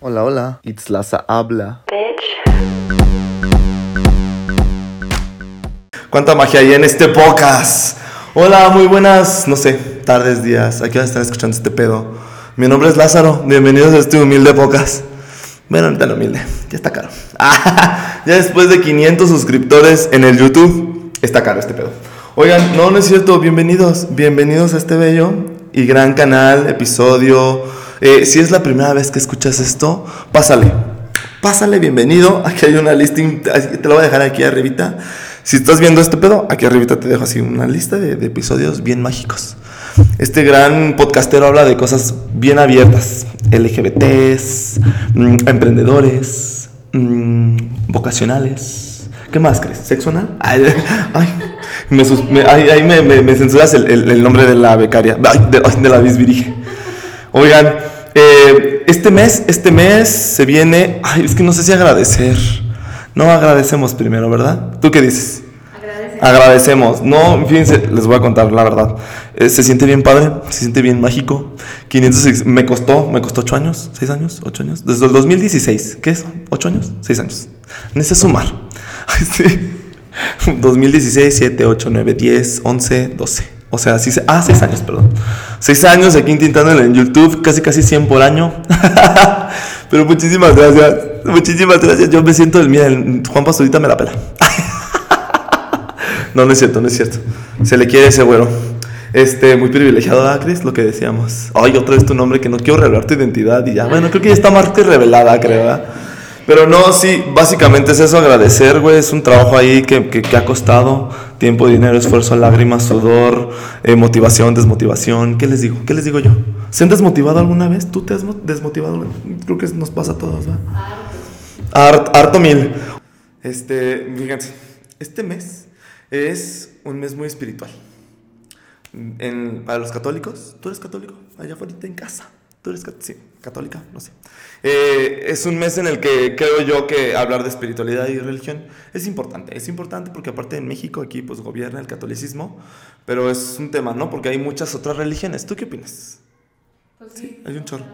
Hola, hola. It's Laza habla. ¿Cuánta magia hay en este podcast? Hola, muy buenas, no sé, tardes, días. Aquí van a estar escuchando este pedo. Mi nombre es Lázaro. Bienvenidos a este humilde podcast. Bueno, no tan humilde, ya está caro. ya después de 500 suscriptores en el YouTube, está caro este pedo. Oigan, no, no es cierto. Bienvenidos, bienvenidos a este bello y gran canal, episodio eh, si es la primera vez que escuchas esto, pásale. Pásale, bienvenido. Aquí hay una listing, te lo voy a dejar aquí arribita. Si estás viendo este pedo, aquí arribita te dejo así una lista de, episodios bien mágicos. Este gran podcastero habla de cosas bien abiertas. LGBTs, mm, emprendedores, mm, vocacionales. ¿Qué más crees? ¿Sexo anal? Ay, me, ahí me, censuras el, nombre de la becaria, de, de la bisbirige. Oigan, eh, este mes, este mes se viene. Ay, es que no sé si agradecer. No agradecemos primero, ¿verdad? ¿Tú qué dices? Agradecemos. Agradecemos. No, fíjense, les voy a contar la verdad. Eh, se siente bien padre, se siente bien mágico. 506, me costó, me costó 8 años, 6 años, 8 años. Desde el 2016, ¿qué es? ¿8 años? 6 años. Necesito sumar. Sí. 2016, 7, 8, 9, 10, 11, 12. O sea, sí, ah, seis años, perdón. Seis años aquí intentándolo en YouTube, casi casi 100 por año. Pero muchísimas gracias. Muchísimas gracias. Yo me siento el mío. Juan Pastorita me la pela. no, no es cierto, no es cierto. Se le quiere ese güero. Este, muy privilegiado, ¿verdad, Chris? Lo que decíamos. Ay, otra vez tu nombre, que no quiero revelar tu identidad y ya. Bueno, creo que ya está más que revelada, creo, ¿verdad? Pero no, sí, básicamente es eso, agradecer, güey. Es un trabajo ahí que, que, ha costado tiempo, dinero, esfuerzo, lágrimas, sudor, eh, motivación, desmotivación. ¿Qué les digo? ¿Qué les digo yo? ¿Se han desmotivado alguna vez? ¿Tú te has desmotivado? Creo que nos pasa a todos, ¿verdad? Harto. harto mil. Este, fíjense, este mes es un mes muy espiritual. En, para los católicos, ¿tú eres católico? Allá afuera en casa. ¿Tú eres sí, católica? No sé. Eh, es un mes en el que creo yo que hablar de espiritualidad y religión es importante. Es importante porque aparte en México aquí pues gobierna el catolicismo, pero es un tema, ¿no? Porque hay muchas otras religiones. ¿Tú qué opinas? Pues sí, hay un chorro.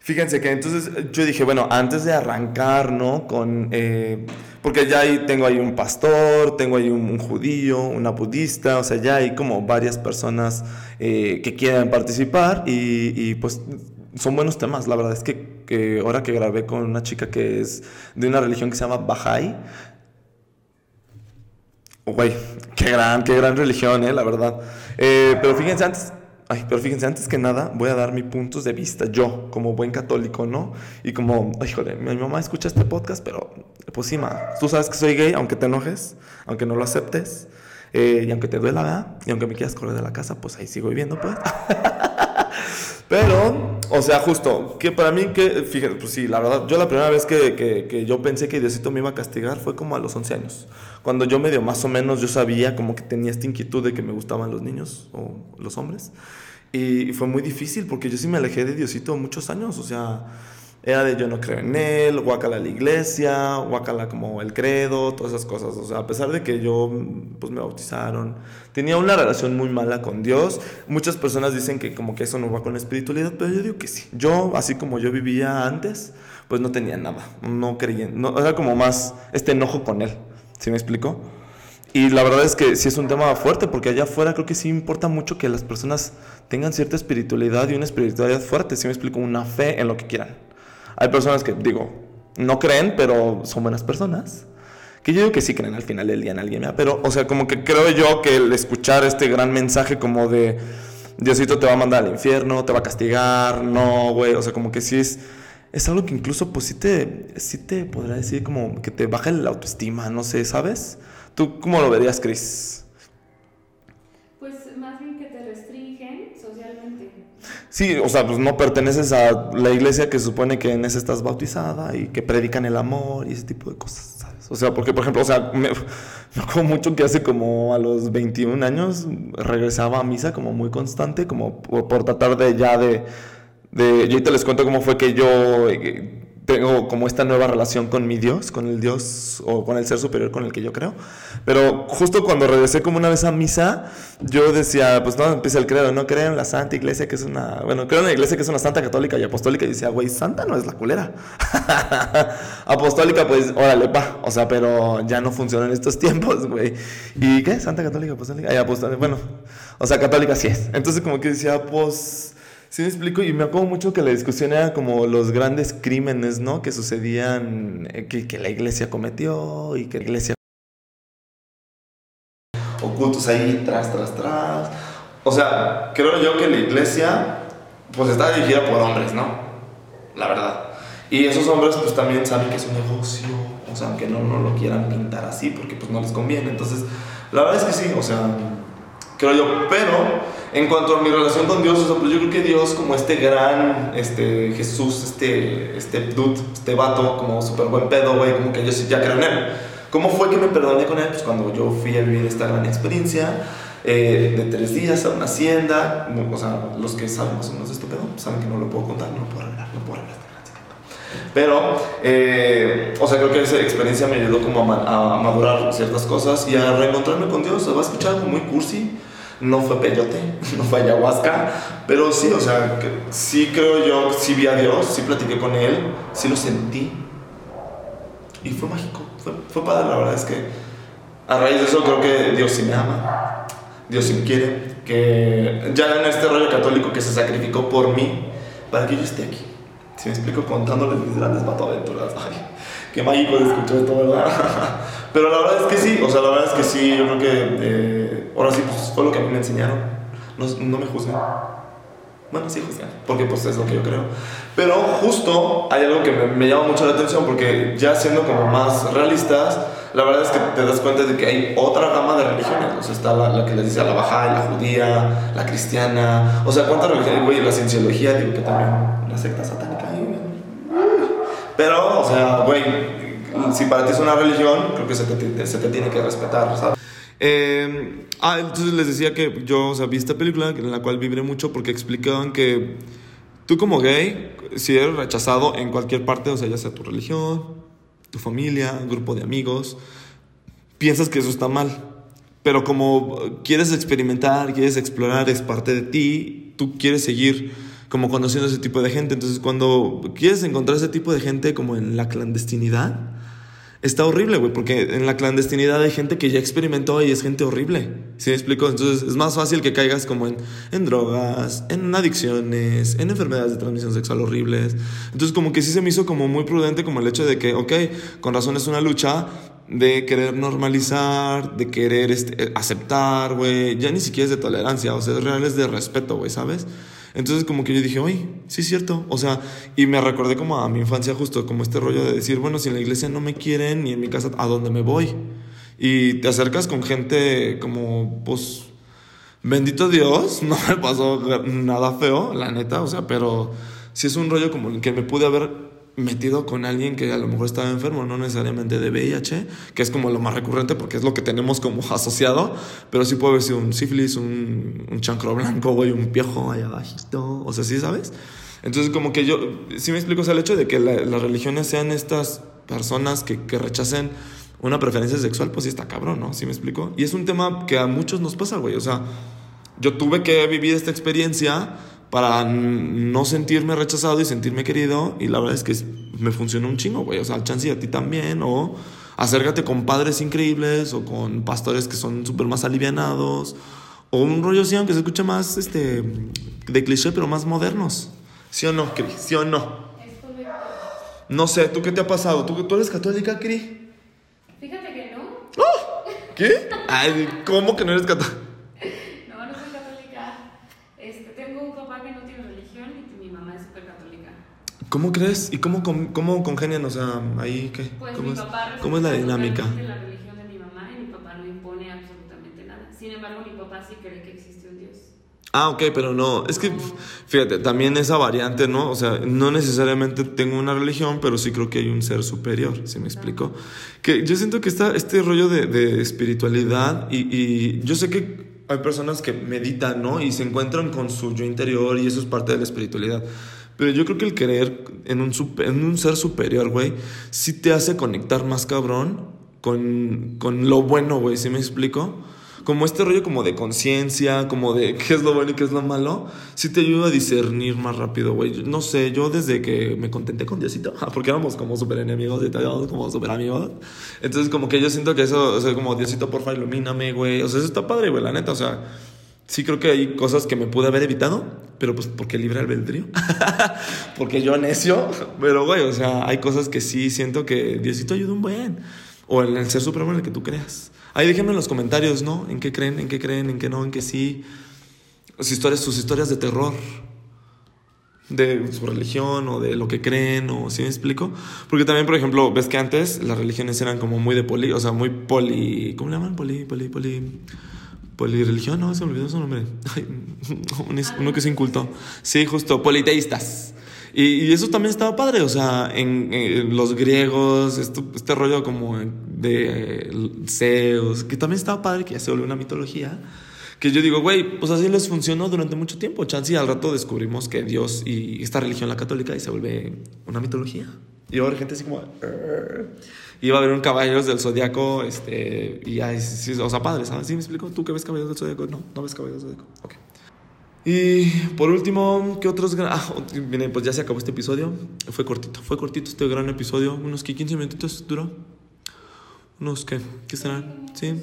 Fíjense que entonces yo dije, bueno, antes de arrancar, ¿no? Con, eh, porque ya ahí tengo ahí un pastor, tengo ahí un, judío, una budista, o sea, ya hay como varias personas eh, que quieren participar y, pues son buenos temas. La verdad es que, que, ahora que grabé con una chica que es de una religión que se llama Bahá'í, güey, qué gran, qué gran religión, ¿eh? La verdad. Eh, pero fíjense, antes Ay, pero fíjense, antes que nada voy a dar mis puntos de vista, yo, como buen católico, ¿no? Y como, joder, mi mamá escucha este podcast, pero pues sí, ma, tú sabes que soy gay, aunque te enojes, aunque no lo aceptes, eh, y aunque te duela, ¿verdad? Y aunque me quieras correr de la casa, pues ahí sigo viviendo, pues. Pero, o sea, justo, que para mí, que, fíjate, pues sí, la verdad, yo la primera vez que, que, que, yo pensé que Diosito me iba a castigar fue como a los 11 años. Cuando yo medio más o menos, yo sabía como que tenía esta inquietud de que me gustaban los niños o los hombres. Y fue muy difícil porque yo sí me alejé de Diosito muchos años, o sea, era de yo no creo en él, guacala la iglesia, guacala como el credo, todas esas cosas. O sea, a pesar de que yo, pues me bautizaron, tenía una relación muy mala con Dios. Muchas personas dicen que como que eso no va con la espiritualidad, pero yo digo que sí. Yo, así como yo vivía antes, pues no tenía nada, no creía, no, era como más este enojo con él, ¿sí me explico? Y la verdad es que sí es un tema fuerte, porque allá afuera creo que sí importa mucho que las personas tengan cierta espiritualidad y una espiritualidad fuerte, si me explico, una fe en lo que quieran. Hay personas que, digo, no creen, pero son buenas personas. Que yo digo que sí creen al final del día en alguien, pero, o sea, como que creo yo que el escuchar este gran mensaje como de Diosito te va a mandar al infierno, te va a castigar, no, güey, o sea, como que sí es, es algo que incluso, pues sí te, sí te podrá decir como que te baja la autoestima, no sé, ¿sabes? ¿Tú cómo lo verías, Chris? Sí, o sea, pues no perteneces a la iglesia que supone que en esa estás bautizada y que predican el amor y ese tipo de cosas, ¿sabes? O sea, porque, por ejemplo, o sea, me, me acuerdo mucho que hace como a los 21 años regresaba a misa como muy constante, como por, tratar de ya de, de... Yo te les cuento cómo fue que yo eh, tengo como esta nueva relación con mi Dios, con el Dios o con el ser superior con el que yo creo. Pero justo cuando regresé como una vez a misa, yo decía, pues no, empieza el credo, no creo en la Santa Iglesia, que es una, bueno, creo en la Iglesia que es una Santa Católica y Apostólica, y decía, güey, Santa no es la culera. Apostólica, pues, órale, pa, o sea, pero ya no funciona en estos tiempos, güey. ¿Y qué? Santa Católica, Apostólica, ay, Apostólica, bueno, o sea, Católica sí es. Entonces como que decía, pues Sí, me explico. Y me acuerdo mucho que la discusión era como los grandes crímenes, ¿no? Que sucedían, eh, que, la iglesia cometió y que la iglesia. ocultos ahí, tras, tras, tras. O sea, creo yo que la iglesia, pues está dirigida por hombres, ¿no? La verdad. Y esos hombres, pues también saben que es un negocio. O sea, aunque no, no lo quieran pintar así, porque pues no les conviene. Entonces, la verdad es que sí, o sea, creo yo. Pero en cuanto a mi relación con Dios, pues yo creo que Dios como este gran, este Jesús, este, este dude, este vato, como súper buen pedo, güey, como que yo sí ya creo en él. ¿Cómo fue que me perdoné con él? Pues cuando yo fui a vivir esta gran experiencia eh, de tres días a una hacienda, o sea, los que saben más o menos de esto pedo, saben que no lo puedo contar, no puedo hablar, no puedo hablar. Pero, eh, o sea, creo que esa experiencia me ayudó como a, a, madurar ciertas cosas y a reencontrarme con Dios. Va a escuchar muy cursi, no fue peyote, no fue ayahuasca, pero sí, o sea, sí creo yo, sí vi a Dios, sí platiqué con Él, sí lo sentí. Y fue mágico, fue, padre, la verdad es que a raíz de eso creo que Dios sí me ama, Dios sí me quiere, que ya en este rollo católico que se sacrificó por mí para que yo esté aquí. Si me explico contándoles mis grandes patoaventuras, ay, qué mágico de escuchar esto, ¿verdad? Pero la verdad es que sí, o sea, la verdad es que sí, yo creo que eh, ahora sí, pues fue lo que a mí me enseñaron. No, no me juzgan. Bueno, sí juzgan, porque pues es lo que yo creo. Pero justo hay algo que me, me, llama mucho la atención, porque ya siendo como más realistas, la verdad es que te das cuenta de que hay otra gama de religiones. O sea, está la, la que les dice la baja, la judía, la cristiana. O sea, ¿cuántas religiones? Güey, la cienciología, digo que también, la secta satánica. Pero, o sea, güey, si para ti es una religión, creo que se te, se te tiene que respetar, ¿sabes? Eh, ah, entonces les decía que yo, o sea, vi esta película en la cual vibré mucho porque explicaban que tú como gay, si eres rechazado en cualquier parte, o sea, ya sea tu religión, tu familia, un grupo de amigos, piensas que eso está mal. Pero como quieres experimentar, quieres explorar, es parte de ti, tú quieres seguir como conociendo ese tipo de gente. Entonces, cuando quieres encontrar ese tipo de gente como en la clandestinidad, está horrible, güey, porque en la clandestinidad hay gente que ya experimentó y es gente horrible. ¿Sí me explico? Entonces es más fácil que caigas como en, en drogas, en adicciones, en enfermedades de transmisión sexual horribles. Entonces como que sí se me hizo como muy prudente como el hecho de que, ok, con razón es una lucha de querer normalizar, de querer este, aceptar, güey, ya ni siquiera es de tolerancia, o sea, es real es de respeto, güey, ¿sabes? Entonces como que yo dije, oye, sí es cierto. O sea, y me recordé como a mi infancia justo, como este rollo de decir, bueno, si en la iglesia no me quieren, ni en mi casa, ¿a dónde me voy? Y te acercas con gente como, pues, bendito Dios, no me pasó nada feo, la neta, o sea, pero sí es un rollo como el que me pude haber metido con alguien que a lo mejor estaba enfermo, no necesariamente de VIH, que es como lo más recurrente porque es lo que tenemos como asociado, pero sí puede haber sido un sífilis, un, un chancro blanco, güey, un piojo ahí abajito, o sea, sí, ¿sabes? Entonces, como que yo, sí me explico, o sea, el hecho de que las religiones sean estas personas que, que rechacen una preferencia sexual, pues sí está cabrón, ¿no? ¿Sí me explico? Y es un tema que a muchos nos pasa, güey, o sea, yo tuve que vivir esta experiencia para no sentirme rechazado y sentirme querido. Y la verdad es que me funcionó un chingo, güey. O sea, chance y a ti también. O acércate con padres increíbles o con pastores que son súper más alivianados. O un rollo así, aunque se escuche más este, de cliché, pero más modernos. ¿Sí o no, Cris? ¿Sí o no? No sé, ¿tú qué te ha pasado? ¿Tú, tú eres católica, Cris? Fíjate que no. ¡Oh! ¿Qué? Ay, ¿cómo que no eres católica? ¿Cómo crees? ¿Y cómo, cómo congenian? O sea, ahí qué? Pues ¿Cómo, mi es, papá ¿Cómo es la dinámica? la religión de mi mamá y mi papá no impone absolutamente nada. Sin embargo, mi papá sí cree que existe un Dios. Ah, ok, pero no, es que fíjate, también esa variante, ¿no? O sea, no necesariamente tengo una religión, pero sí creo que hay un ser superior, ¿se me explicó? Que yo siento que está este rollo de, de espiritualidad y, y yo sé que hay personas que meditan, ¿no? Y se encuentran con su yo interior y eso es parte de la espiritualidad. Pero yo creo que el creer en un, super- en un ser superior, güey, sí te hace conectar más cabrón con, con lo bueno, güey, ¿sí me explico? Como este rollo como de conciencia, como de qué es lo bueno y qué es lo malo, sí te ayuda a discernir más rápido, güey. No sé, yo desde que me contenté con Diosito, porque éramos como súper enemigos y éramos como súper amigos, entonces como que yo siento que eso, o sea, como Diosito, porfa, ilumíname, güey. O sea, eso está padre, güey, la neta, o sea, sí creo que hay cosas que me pude haber evitado, pero pues porque libre albedrío, porque yo necio, pero güey, o sea, hay cosas que sí siento que Diosito ayuda un buen, o en el ser supremo en el que tú creas. Ahí déjenme en los comentarios, ¿no? ¿En qué creen? ¿En qué creen? ¿En qué no? ¿En qué sí? Sus historias, sus historias de terror. De su religión o de lo que creen, o si me explico. Porque también, por ejemplo, ves que antes las religiones eran como muy de poli, o sea, muy poli. ¿Cómo le llaman? Poli, poli, poli. Polirreligión, no, se me olvidó su nombre. Ay, uno que se incultó. Sí, justo, politeístas. Y, y eso también estaba padre, o sea, en, en los griegos, esto- este rollo como de Zeus, que también estaba padre, que ya se volvió una mitología. Que yo digo, güey, pues así les funcionó durante mucho tiempo. Chance y al rato descubrimos que Dios y esta religión, la católica, y se vuelve una mitología. Y va a haber gente así como. Va a haber un caballeros del zodiaco, este. Y sí, o sea, padre, ¿sabes? ¿Sí me explico? ¿Tú que ves caballeros del zodiaco? No, no ves caballeros del zodiaco. Ok. Y por último, ¿qué otros gran... Ah, miren, pues ya se acabó este episodio. Fue cortito, fue cortito este gran episodio. Unos que 15 minutitos duró. Unos que, ¿qué serán? Sí.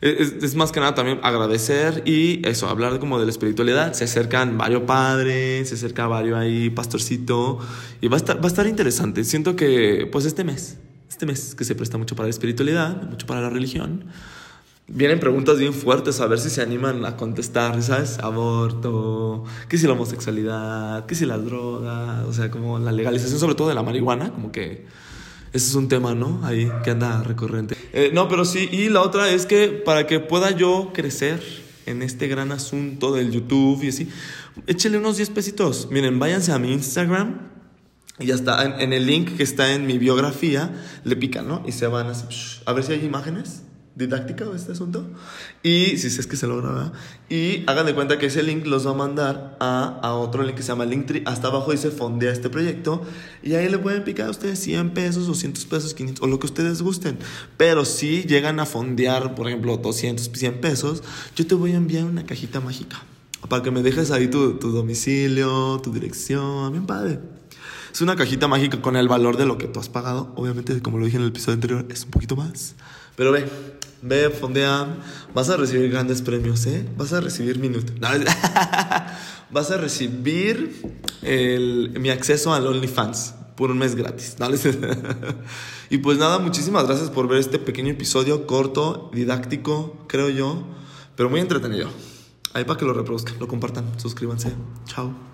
Es, es más que nada también agradecer y eso, hablar como de la espiritualidad. Se acercan varios padres, se acerca varios ahí, pastorcito. Y va a estar, va a estar interesante. Siento que, pues este mes, este mes que se presta mucho para la espiritualidad, mucho para la religión. Vienen preguntas bien fuertes a ver si se animan a contestar, ¿sabes? Aborto, qué si la homosexualidad, qué si las drogas, o sea, como la legalización sobre todo de la marihuana, como que ese es un tema, ¿no? Ahí que anda recurrente. Eh, no, pero sí, y la otra es que para que pueda yo crecer en este gran asunto del YouTube y así, échale unos 10 pesitos. Miren, váyanse a mi Instagram, y ya está, en, el link que está en mi biografía, le pican, ¿no? Y se van así, a ver si hay imágenes didácticas de este asunto. Y si es que se logra, ¿verdad? Y hagan de cuenta que ese link los va a mandar a, a otro link que se llama Linktree. Hasta abajo dice fondea este proyecto. Y ahí le pueden picar a ustedes 100 pesos, 200 pesos, 500, o lo que ustedes gusten. Pero si llegan a fondear, por ejemplo, 200, 100 pesos, yo te voy a enviar una cajita mágica. Para que me dejes ahí tu, tu domicilio, tu dirección, bien padre. Es una cajita mágica con el valor de lo que tú has pagado. Obviamente, como lo dije en el episodio anterior, es un poquito más. Pero ve, ve, fondea. Vas a recibir grandes premios, ¿eh? Vas a recibir minutos. No, vas a recibir el- mi acceso al OnlyFans por un mes gratis. ¿no? y pues nada, muchísimas gracias por ver este pequeño episodio corto, didáctico, creo yo, pero muy entretenido. Ahí para que lo reproduzcan, lo compartan, suscríbanse. Chao.